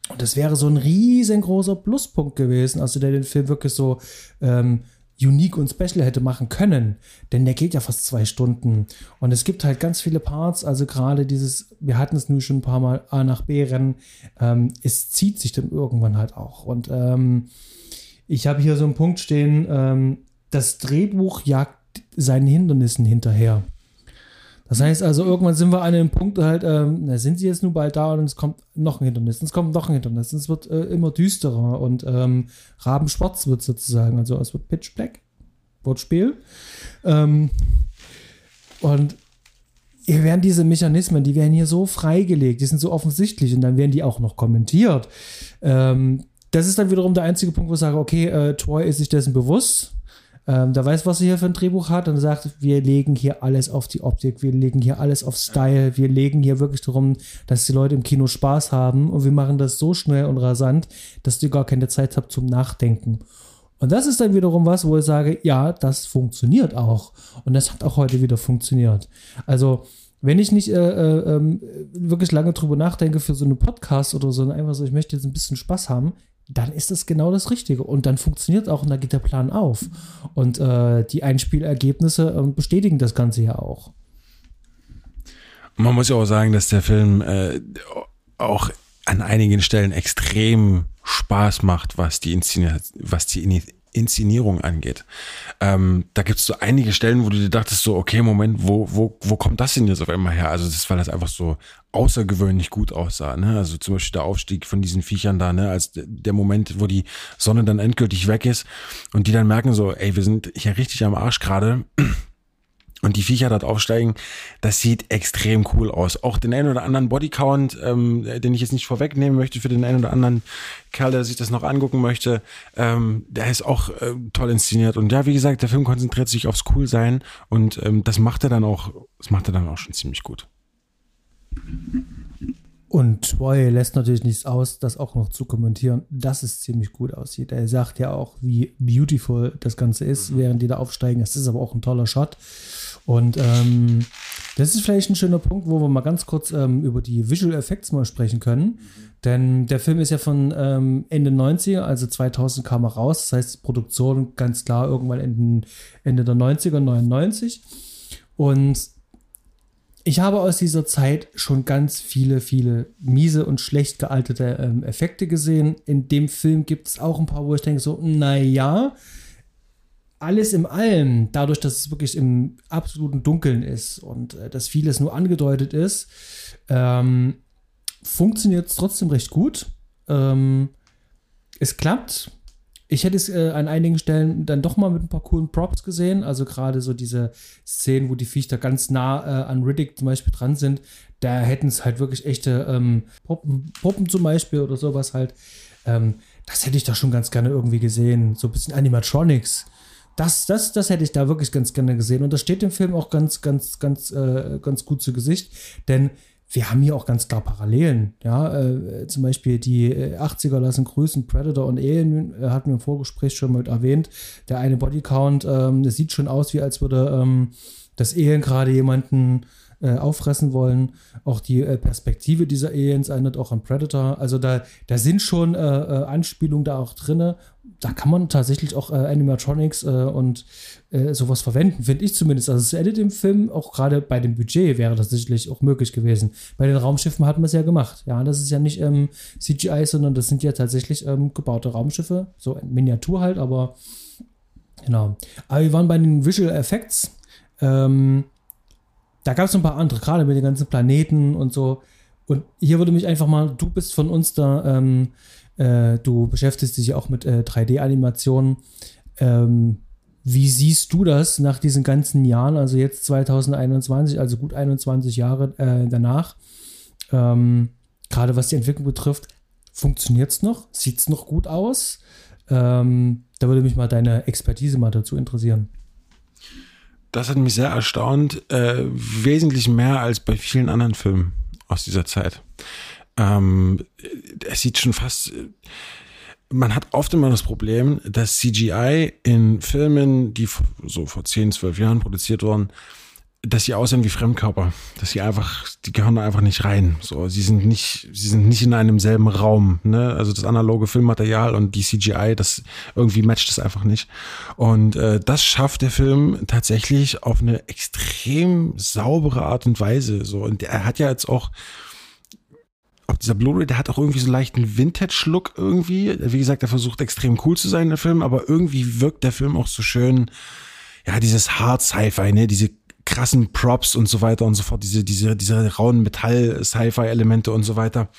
Und das wäre so ein riesengroßer Pluspunkt gewesen, also der den Film wirklich so ähm, unique und special hätte machen können. Denn der geht ja fast zwei Stunden. Und es gibt halt ganz viele Parts, also gerade dieses, wir hatten es nun schon ein paar Mal A nach B rennen, ähm, es zieht sich dann irgendwann halt auch. Und ähm, ich habe hier so einen Punkt stehen, ähm, das Drehbuch jagt seinen Hindernissen hinterher. Das heißt also, irgendwann sind wir an einem Punkt halt, ähm, da sind sie jetzt nur bald da und es kommt noch ein Hindernis, es kommt noch ein Hindernis, es wird äh, immer düsterer und ähm, Rabenschwarz wird sozusagen, also es wird Pitch Black, Wortspiel. Ähm, und hier werden diese Mechanismen, die werden hier so freigelegt, die sind so offensichtlich und dann werden die auch noch kommentiert. Ähm, das ist dann wiederum der einzige Punkt, wo ich sage, okay, äh, Troy ist sich dessen bewusst, ähm, der weiß, was er hier für ein Drehbuch hat und sagt, wir legen hier alles auf die Optik, wir legen hier alles auf Style, wir legen hier wirklich darum, dass die Leute im Kino Spaß haben und wir machen das so schnell und rasant, dass du gar keine Zeit habt zum Nachdenken. Und das ist dann wiederum was, wo ich sage, ja, das funktioniert auch. Und das hat auch heute wieder funktioniert. Also, wenn ich nicht äh, äh, ähm, wirklich lange drüber nachdenke für so einen Podcast oder so, einfach so, ich möchte jetzt ein bisschen Spaß haben, dann ist das genau das Richtige. Und dann funktioniert auch und da geht der Plan auf. Und äh, die Einspielergebnisse äh, bestätigen das Ganze ja auch. Man muss ja auch sagen, dass der Film äh, auch an einigen Stellen extrem Spaß macht, was die, Inszenier was die Inszenierung angeht. Ähm, da gibt es so einige Stellen, wo du dir dachtest, so, okay, Moment, wo, wo, wo kommt das denn jetzt auf einmal her? Also, das, ist, weil das einfach so außergewöhnlich gut aussah. Ne? Also zum Beispiel der Aufstieg von diesen Viechern da, ne? als der Moment, wo die Sonne dann endgültig weg ist und die dann merken so, ey, wir sind hier richtig am Arsch gerade und die Viecher dort aufsteigen, das sieht extrem cool aus. Auch den einen oder anderen Bodycount, ähm, den ich jetzt nicht vorwegnehmen möchte für den einen oder anderen Kerl, der sich das noch angucken möchte, ähm, der ist auch äh, toll inszeniert. Und ja, wie gesagt, der Film konzentriert sich aufs Coolsein und ähm, das macht er dann auch, das macht er dann auch schon ziemlich gut. Und Troy lässt natürlich nichts aus, das auch noch zu kommentieren, dass es ziemlich gut aussieht. Er sagt ja auch, wie beautiful das Ganze ist, mhm. während die da aufsteigen. Das ist aber auch ein toller Shot. Und ähm, das ist vielleicht ein schöner Punkt, wo wir mal ganz kurz ähm, über die Visual Effects mal sprechen können. Denn der Film ist ja von ähm, Ende 90er, also 2000 kam er raus. Das heißt, die Produktion ganz klar irgendwann Ende, Ende der 90er, 99. Und ich habe aus dieser Zeit schon ganz viele, viele miese und schlecht gealtete ähm, Effekte gesehen. In dem Film gibt es auch ein paar, wo ich denke so, naja, alles im Allem, dadurch, dass es wirklich im absoluten Dunkeln ist und äh, dass vieles nur angedeutet ist, ähm, funktioniert es trotzdem recht gut. Ähm, es klappt, ich hätte es äh, an einigen Stellen dann doch mal mit ein paar coolen Props gesehen. Also gerade so diese Szenen, wo die Viecher ganz nah äh, an Riddick zum Beispiel dran sind. Da hätten es halt wirklich echte ähm, Puppen, Puppen zum Beispiel oder sowas halt. Ähm, das hätte ich da schon ganz gerne irgendwie gesehen. So ein bisschen Animatronics. Das, das, das hätte ich da wirklich ganz gerne gesehen. Und das steht dem Film auch ganz, ganz, ganz, äh, ganz gut zu Gesicht. Denn wir haben hier auch ganz klar Parallelen. Ja, äh, zum Beispiel die 80er äh, lassen grüßen, Predator und Alien, äh, hatten wir im Vorgespräch schon mal erwähnt. Der eine Bodycount, ähm, das sieht schon aus, wie als würde ähm, das Alien gerade jemanden äh, auffressen wollen. Auch die äh, Perspektive dieser Aliens erinnert auch an Predator. Also da, da sind schon äh, Anspielungen da auch drin da kann man tatsächlich auch äh, Animatronics äh, und äh, sowas verwenden, finde ich zumindest. Also das Edit im Film, auch gerade bei dem Budget, wäre das sicherlich auch möglich gewesen. Bei den Raumschiffen hat man es ja gemacht. Ja, das ist ja nicht ähm, CGI, sondern das sind ja tatsächlich ähm, gebaute Raumschiffe. So in Miniatur halt, aber genau. Aber wir waren bei den Visual Effects. Ähm, da gab es ein paar andere, gerade mit den ganzen Planeten und so. Und hier würde mich einfach mal, du bist von uns da ähm, äh, du beschäftigst dich auch mit äh, 3D-Animationen. Ähm, wie siehst du das nach diesen ganzen Jahren, also jetzt 2021, also gut 21 Jahre äh, danach? Ähm, Gerade was die Entwicklung betrifft, funktioniert es noch? Sieht es noch gut aus? Ähm, da würde mich mal deine Expertise mal dazu interessieren. Das hat mich sehr erstaunt, äh, wesentlich mehr als bei vielen anderen Filmen aus dieser Zeit. Ähm, es sieht schon fast. Man hat oft immer das Problem, dass CGI in Filmen, die so vor 10, 12 Jahren produziert wurden, dass sie aussehen wie Fremdkörper, dass sie einfach, die gehören da einfach nicht rein. So, sie sind nicht, sie sind nicht in einem selben Raum. Ne? Also das analoge Filmmaterial und die CGI, das irgendwie matcht das einfach nicht. Und äh, das schafft der Film tatsächlich auf eine extrem saubere Art und Weise. So und er hat ja jetzt auch auch dieser Blu-ray, der hat auch irgendwie so leichten Vintage-Look irgendwie. Wie gesagt, er versucht extrem cool zu sein, der Film, aber irgendwie wirkt der Film auch so schön, ja, dieses Hard Sci-Fi, ne, diese krassen Props und so weiter und so fort, diese, diese, diese rauen Metall-Sci-Fi-Elemente und so weiter.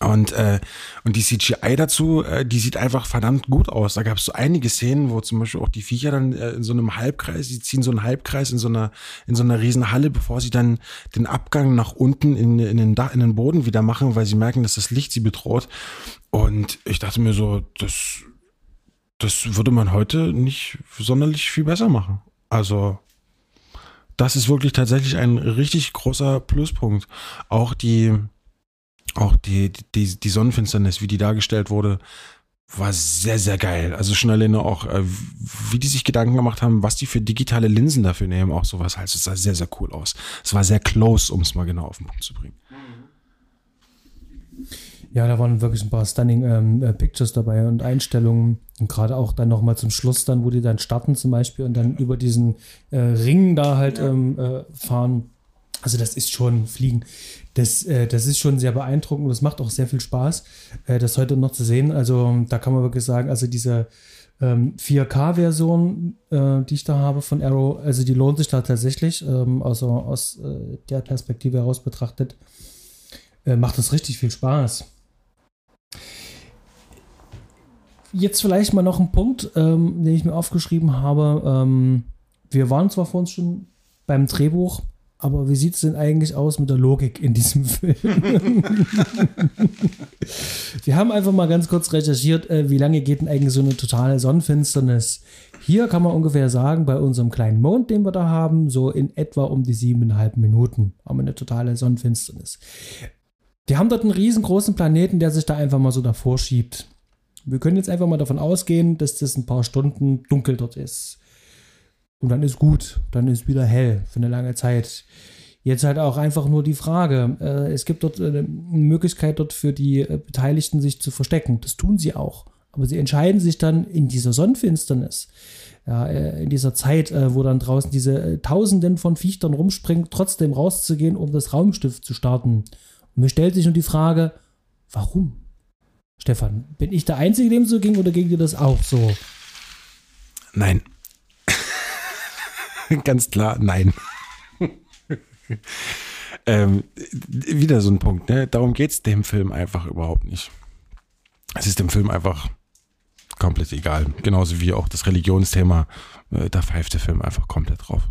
Und, äh, und die CGI dazu, äh, die sieht einfach verdammt gut aus. Da gab es so einige Szenen, wo zum Beispiel auch die Viecher dann äh, in so einem Halbkreis, die ziehen so einen Halbkreis in so einer, in so einer riesen Halle, bevor sie dann den Abgang nach unten in, in, den, Dach, in den Boden wieder machen, weil sie merken, dass das Licht sie bedroht. Und ich dachte mir so, das, das würde man heute nicht sonderlich viel besser machen. Also, das ist wirklich tatsächlich ein richtig großer Pluspunkt. Auch die, auch die, die, die Sonnenfinsternis, wie die dargestellt wurde, war sehr, sehr geil. Also schon alleine auch, äh, wie die sich Gedanken gemacht haben, was die für digitale Linsen dafür nehmen, auch sowas halt. Es sah sehr, sehr cool aus. Es war sehr close, um es mal genau auf den Punkt zu bringen. Ja, da waren wirklich ein paar stunning ähm, äh, Pictures dabei und Einstellungen. Und gerade auch dann nochmal zum Schluss dann, wo die dann starten zum Beispiel und dann über diesen äh, Ring da halt ähm, äh, fahren. Also das ist schon Fliegen. Das, äh, das ist schon sehr beeindruckend und das macht auch sehr viel Spaß, äh, das heute noch zu sehen. Also da kann man wirklich sagen, also diese ähm, 4K-Version, äh, die ich da habe von Arrow, also die lohnt sich da tatsächlich, ähm, also aus der Perspektive heraus betrachtet, macht das richtig viel Spaß. Jetzt vielleicht mal noch ein Punkt, ähm, den ich mir aufgeschrieben habe. Ähm, wir waren zwar vor uns schon beim Drehbuch, aber wie sieht es denn eigentlich aus mit der Logik in diesem (laughs) Film? wir haben einfach mal ganz kurz recherchiert, äh, wie lange geht denn eigentlich so eine totale Sonnenfinsternis? Hier kann man ungefähr sagen, bei unserem kleinen Mond, den wir da haben, so in etwa um die siebeneinhalb Minuten haben wir eine totale Sonnenfinsternis. Die haben dort einen riesengroßen Planeten, der sich da einfach mal so davor schiebt. Wir können jetzt einfach mal davon ausgehen, dass das ein paar Stunden dunkel dort ist. Und dann ist gut, dann ist wieder hell für eine lange Zeit. Jetzt halt auch einfach nur die Frage, äh, es gibt dort eine Möglichkeit dort für die äh, Beteiligten sich zu verstecken. Das tun sie auch. Aber sie entscheiden sich dann in dieser Sonnenfinsternis, ja, äh, in dieser Zeit, äh, wo dann draußen diese äh, Tausenden von Viechtern rumspringen, trotzdem rauszugehen, um das Raumstift zu starten. Mir stellt sich nur die Frage, warum? Stefan, bin ich der Einzige, dem so ging oder ging dir das auch so? Nein. (laughs) Ganz klar, nein. (laughs) ähm, wieder so ein Punkt, ne? Darum geht es dem Film einfach überhaupt nicht. Es ist dem Film einfach komplett egal. Genauso wie auch das Religionsthema. Äh, da pfeift der Film einfach komplett drauf.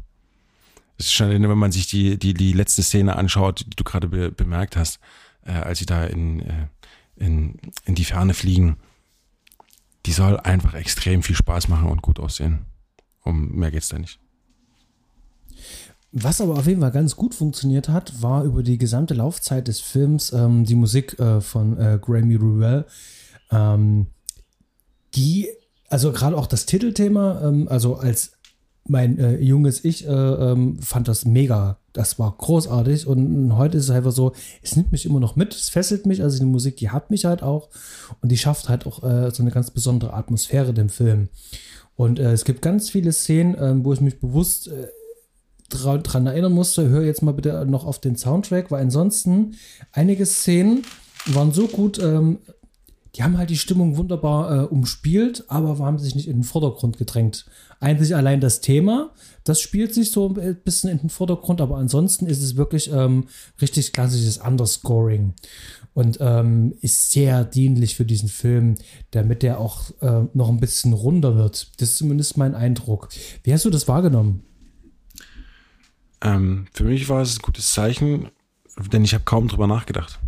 Es ist schon, wenn man sich die, die, die letzte Szene anschaut, die du gerade be bemerkt hast, äh, als sie da in, äh, in, in die Ferne fliegen, die soll einfach extrem viel Spaß machen und gut aussehen. Um mehr geht's da nicht. Was aber auf jeden Fall ganz gut funktioniert hat, war über die gesamte Laufzeit des Films ähm, die Musik äh, von äh, Grammy Ruel. Ähm, die, also gerade auch das Titelthema, ähm, also als mein äh, junges Ich äh, ähm, fand das mega. Das war großartig und heute ist es einfach so, es nimmt mich immer noch mit, es fesselt mich. Also die Musik, die hat mich halt auch und die schafft halt auch äh, so eine ganz besondere Atmosphäre dem Film. Und äh, es gibt ganz viele Szenen, ähm, wo ich mich bewusst äh, dran erinnern musste, hör jetzt mal bitte noch auf den Soundtrack, weil ansonsten einige Szenen waren so gut, ähm, die haben halt die Stimmung wunderbar äh, umspielt, aber haben sich nicht in den Vordergrund gedrängt. Einzig allein das Thema, das spielt sich so ein bisschen in den Vordergrund, aber ansonsten ist es wirklich ähm, richtig klassisches Underscoring und ähm, ist sehr dienlich für diesen Film, damit der auch äh, noch ein bisschen runder wird. Das ist zumindest mein Eindruck. Wie hast du das wahrgenommen? Ähm, für mich war es ein gutes Zeichen, denn ich habe kaum drüber nachgedacht.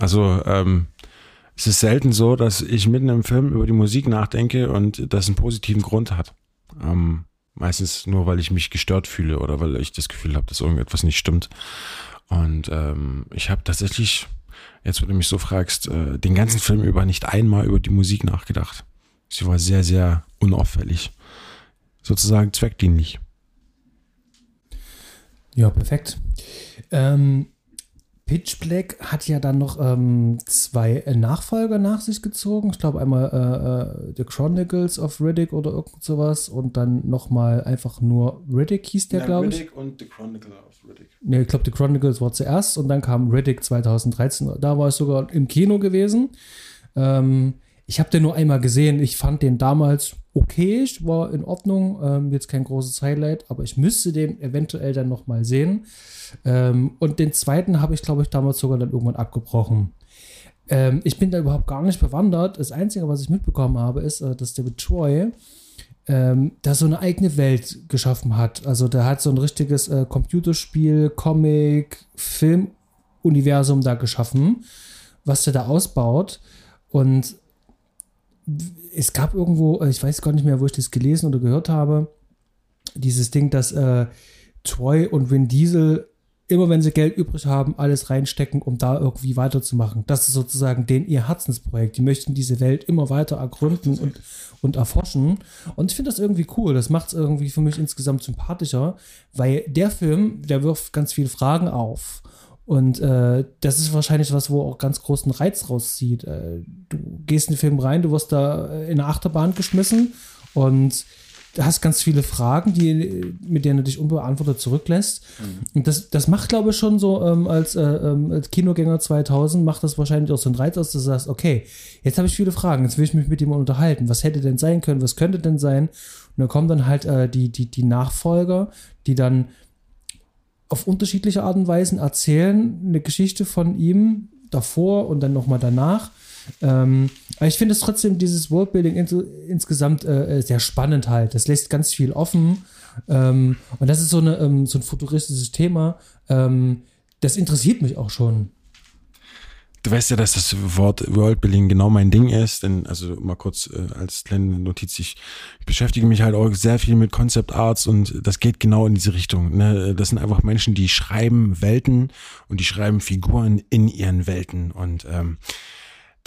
Also ähm, es ist selten so, dass ich mitten im Film über die Musik nachdenke und das einen positiven Grund hat. Ähm, meistens nur, weil ich mich gestört fühle oder weil ich das Gefühl habe, dass irgendetwas nicht stimmt. Und ähm, ich habe tatsächlich, jetzt wenn du mich so fragst, äh, den ganzen Film über nicht einmal über die Musik nachgedacht. Sie war sehr, sehr unauffällig. Sozusagen zweckdienlich. Ja, perfekt. Ähm, Pitch Black hat ja dann noch ähm, zwei Nachfolger nach sich gezogen. Ich glaube einmal äh, äh, The Chronicles of Riddick oder irgend sowas und dann nochmal einfach nur Riddick hieß der, ja, glaube ich. Riddick und The Chronicles of Riddick. Ne, ich glaube The Chronicles war zuerst und dann kam Riddick 2013. Da war es sogar im Kino gewesen. Ähm, ich habe den nur einmal gesehen. Ich fand den damals okay, war in Ordnung. Ähm, jetzt kein großes Highlight, aber ich müsste den eventuell dann nochmal sehen. Ähm, und den zweiten habe ich, glaube ich, damals sogar dann irgendwann abgebrochen. Ähm, ich bin da überhaupt gar nicht bewandert. Das Einzige, was ich mitbekommen habe, ist, äh, dass David Troy ähm, da so eine eigene Welt geschaffen hat. Also der hat so ein richtiges äh, Computerspiel, Comic, Film-Universum da geschaffen, was der da ausbaut. Und es gab irgendwo, äh, ich weiß gar nicht mehr, wo ich das gelesen oder gehört habe, dieses Ding, dass äh, Troy und Vin Diesel immer wenn sie Geld übrig haben, alles reinstecken, um da irgendwie weiterzumachen. Das ist sozusagen den ihr Herzensprojekt. Die möchten diese Welt immer weiter ergründen und, und erforschen. Und ich finde das irgendwie cool. Das macht es irgendwie für mich insgesamt sympathischer, weil der Film, der wirft ganz viele Fragen auf. Und äh, das ist wahrscheinlich was, wo auch ganz großen Reiz rauszieht. Äh, du gehst in den Film rein, du wirst da in eine Achterbahn geschmissen und hast ganz viele Fragen, die, mit denen du dich unbeantwortet zurücklässt. Mhm. Und das, das macht, glaube ich, schon so ähm, als, äh, ähm, als Kinogänger 2000, macht das wahrscheinlich auch so einen Reiz aus, dass du sagst, okay, jetzt habe ich viele Fragen, jetzt will ich mich mit jemandem unterhalten. Was hätte denn sein können? Was könnte denn sein? Und dann kommen dann halt äh, die, die, die Nachfolger, die dann auf unterschiedliche Art und Weisen erzählen eine Geschichte von ihm davor und dann nochmal danach. Ähm, aber ich finde es trotzdem, dieses Worldbuilding ins, insgesamt äh, sehr spannend halt. Das lässt ganz viel offen. Ähm, und das ist so, eine, ähm, so ein futuristisches Thema. Ähm, das interessiert mich auch schon. Du weißt ja, dass das Wort Worldbuilding genau mein Ding ist, denn also mal kurz äh, als kleine Notiz, ich beschäftige mich halt auch sehr viel mit Concept Arts und das geht genau in diese Richtung. Ne? Das sind einfach Menschen, die schreiben Welten und die schreiben Figuren in ihren Welten und ähm,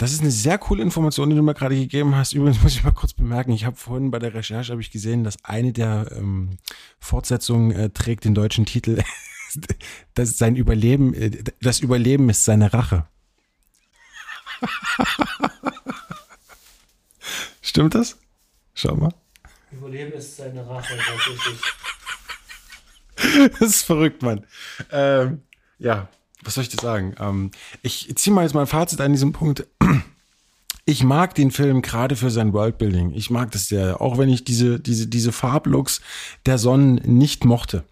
das ist eine sehr coole Information, die du mir gerade gegeben hast. Übrigens muss ich mal kurz bemerken, ich habe vorhin bei der Recherche habe ich gesehen, dass eine der ähm, Fortsetzungen äh, trägt den deutschen Titel, (laughs) dass sein Überleben, äh, das Überleben ist seine Rache. (laughs) Stimmt das? Schau mal. Überleben ist seine Rache, tatsächlich. (laughs) das ist verrückt, Mann. Ähm, ja, was soll ich dir sagen? Ähm, ich ziehe mal jetzt mal ein Fazit an diesem Punkt. (clears throat) Ich mag den Film gerade für sein Worldbuilding. Ich mag das sehr, auch wenn ich diese, diese, diese Farblooks der Sonnen nicht mochte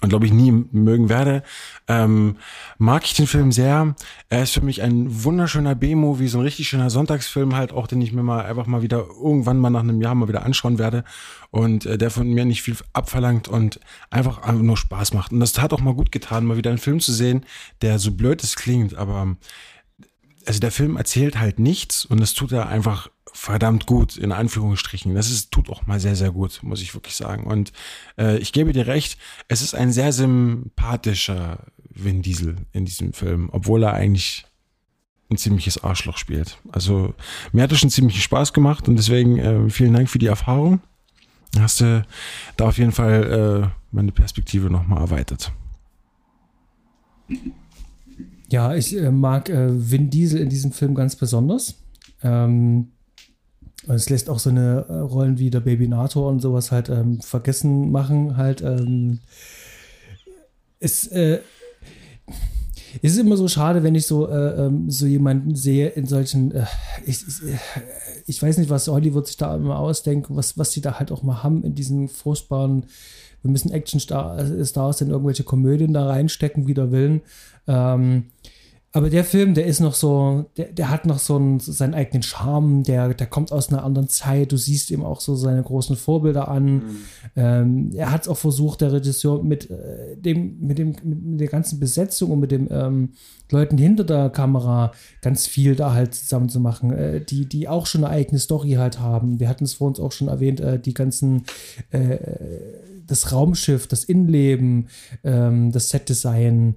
und glaube ich nie mögen werde, ähm, mag ich den Film sehr. Er ist für mich ein wunderschöner B-Movie, so ein richtig schöner Sonntagsfilm halt auch, den ich mir mal einfach mal wieder irgendwann mal nach einem Jahr mal wieder anschauen werde und äh, der von mir nicht viel abverlangt und einfach, nur Spaß macht. Und das hat auch mal gut getan, mal wieder einen Film zu sehen, der so blöd es klingt, aber also der Film erzählt halt nichts und das tut er einfach verdammt gut, in Anführungsstrichen. Das ist, tut auch mal sehr, sehr gut, muss ich wirklich sagen. Und äh, ich gebe dir recht, es ist ein sehr sympathischer Vin Diesel in diesem Film, obwohl er eigentlich ein ziemliches Arschloch spielt. Also mir hat es schon ziemlich Spaß gemacht und deswegen äh, vielen Dank für die Erfahrung. Hast du da auf jeden Fall äh, meine Perspektive nochmal erweitert. Ja, ich äh, mag äh, Vin Diesel in diesem Film ganz besonders. Ähm, es lässt auch so eine äh, Rollen wie der Baby Nator und sowas halt ähm, vergessen machen. Halt, ähm, es, äh, es ist immer so schade, wenn ich so, äh, ähm, so jemanden sehe in solchen, äh, ich, ich, ich, weiß nicht, was Hollywood sich da immer ausdenkt, was, was sie da halt auch mal haben in diesen furchtbaren, wir müssen Action-Stars in irgendwelche Komödien da reinstecken, wie der Willen. Ähm, aber der Film, der ist noch so, der, der hat noch so einen, seinen eigenen Charme, der, der kommt aus einer anderen Zeit. Du siehst ihm auch so seine großen Vorbilder an. Mhm. Ähm, er hat es auch versucht, der Regisseur, mit, äh, dem, mit, dem, mit der ganzen Besetzung und mit den ähm, Leuten hinter der Kamera ganz viel da halt zusammen zu machen, äh, die, die auch schon eine eigene Story halt haben. Wir hatten es vor uns auch schon erwähnt, äh, die ganzen äh, das Raumschiff, das Innenleben, ähm, das Setdesign.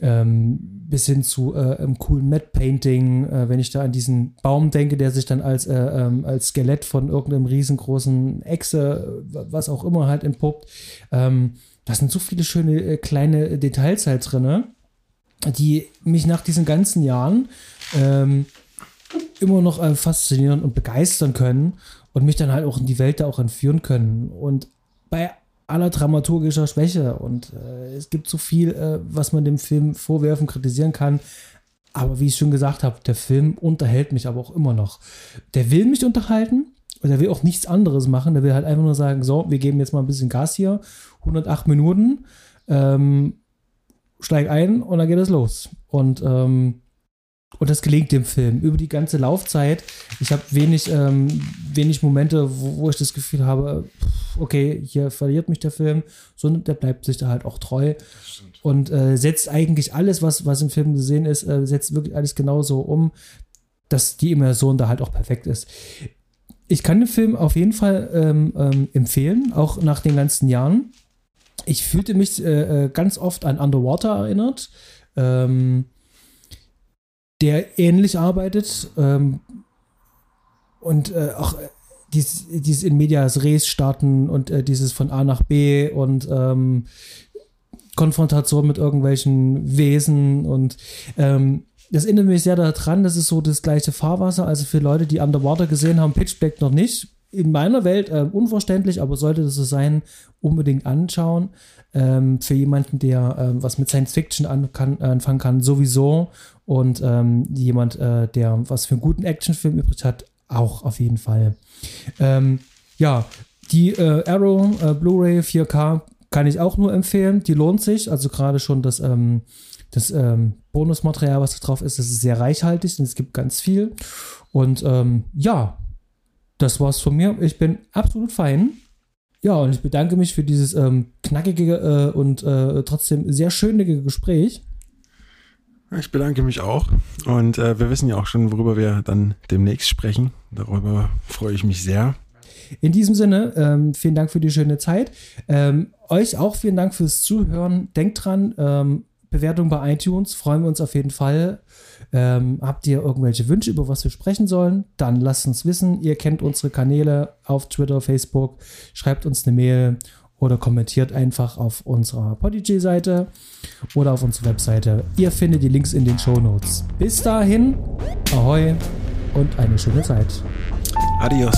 Ähm, bis hin zu äh, einem coolen Matte Painting, äh, wenn ich da an diesen Baum denke, der sich dann als, äh, ähm, als Skelett von irgendeinem riesengroßen Echse, was auch immer halt entpuppt. Ähm, da sind so viele schöne äh, kleine Details halt drin, die mich nach diesen ganzen Jahren ähm, immer noch äh, faszinieren und begeistern können und mich dann halt auch in die Welt da auch entführen können. Und bei aller dramaturgischer Schwäche und äh, es gibt so viel, äh, was man dem Film vorwerfen, kritisieren kann. Aber wie ich schon gesagt habe, der Film unterhält mich aber auch immer noch. Der will mich unterhalten und der will auch nichts anderes machen. Der will halt einfach nur sagen, so, wir geben jetzt mal ein bisschen Gas hier, 108 Minuten, ähm, steig ein und dann geht es los. Und ähm, und das gelingt dem Film über die ganze Laufzeit. Ich habe wenig, ähm, wenig Momente, wo, wo, ich das Gefühl habe, okay, hier verliert mich der Film, sondern der bleibt sich da halt auch treu und äh, setzt eigentlich alles, was, was im Film gesehen ist, äh, setzt wirklich alles genauso um, dass die Immersion da halt auch perfekt ist. Ich kann den Film auf jeden Fall ähm, ähm, empfehlen, auch nach den ganzen Jahren. Ich fühlte mich äh, äh ganz oft an Underwater erinnert. Ähm, der ähnlich arbeitet ähm, und äh, auch äh, dieses, in Medias Res starten und äh, dieses von A nach B und ähm, Konfrontation mit irgendwelchen Wesen und ähm, das erinnert mich sehr daran, das ist so das gleiche Fahrwasser. Also für Leute, die Underwater gesehen haben, Pitch Black noch nicht. In meiner Welt äh, unverständlich, aber sollte das so sein, unbedingt anschauen. Ähm, für jemanden, der äh, was mit Science Fiction an, kann, anfangen kann, sowieso und ähm, jemand, äh, der was für einen guten Actionfilm übrig hat, auch auf jeden Fall. Ähm, ja, die äh, Arrow äh, Blu-ray 4K kann ich auch nur empfehlen. Die lohnt sich. Also gerade schon das, ähm, das ähm, Bonusmaterial, was da drauf ist, das ist sehr reichhaltig und es gibt ganz viel. Und ähm, ja, das war's von mir. Ich bin absolut fein. Ja, und ich bedanke mich für dieses ähm, knackige äh, und äh, trotzdem sehr schöne Gespräch. Ich bedanke mich auch. Und äh, wir wissen ja auch schon, worüber wir dann demnächst sprechen. Darüber freue ich mich sehr. In diesem Sinne, ähm, vielen Dank für die schöne Zeit. Ähm, euch auch vielen Dank fürs Zuhören. Denkt dran, ähm, Bewertung bei iTunes freuen wir uns auf jeden Fall. Ähm, habt ihr irgendwelche Wünsche, über was wir sprechen sollen? Dann lasst uns wissen. Ihr kennt unsere Kanäle auf Twitter, Facebook. Schreibt uns eine Mail oder kommentiert einfach auf unserer Podigy-Seite oder auf unserer Webseite. Ihr findet die Links in den Show Notes. Bis dahin, ahoi und eine schöne Zeit. Adios.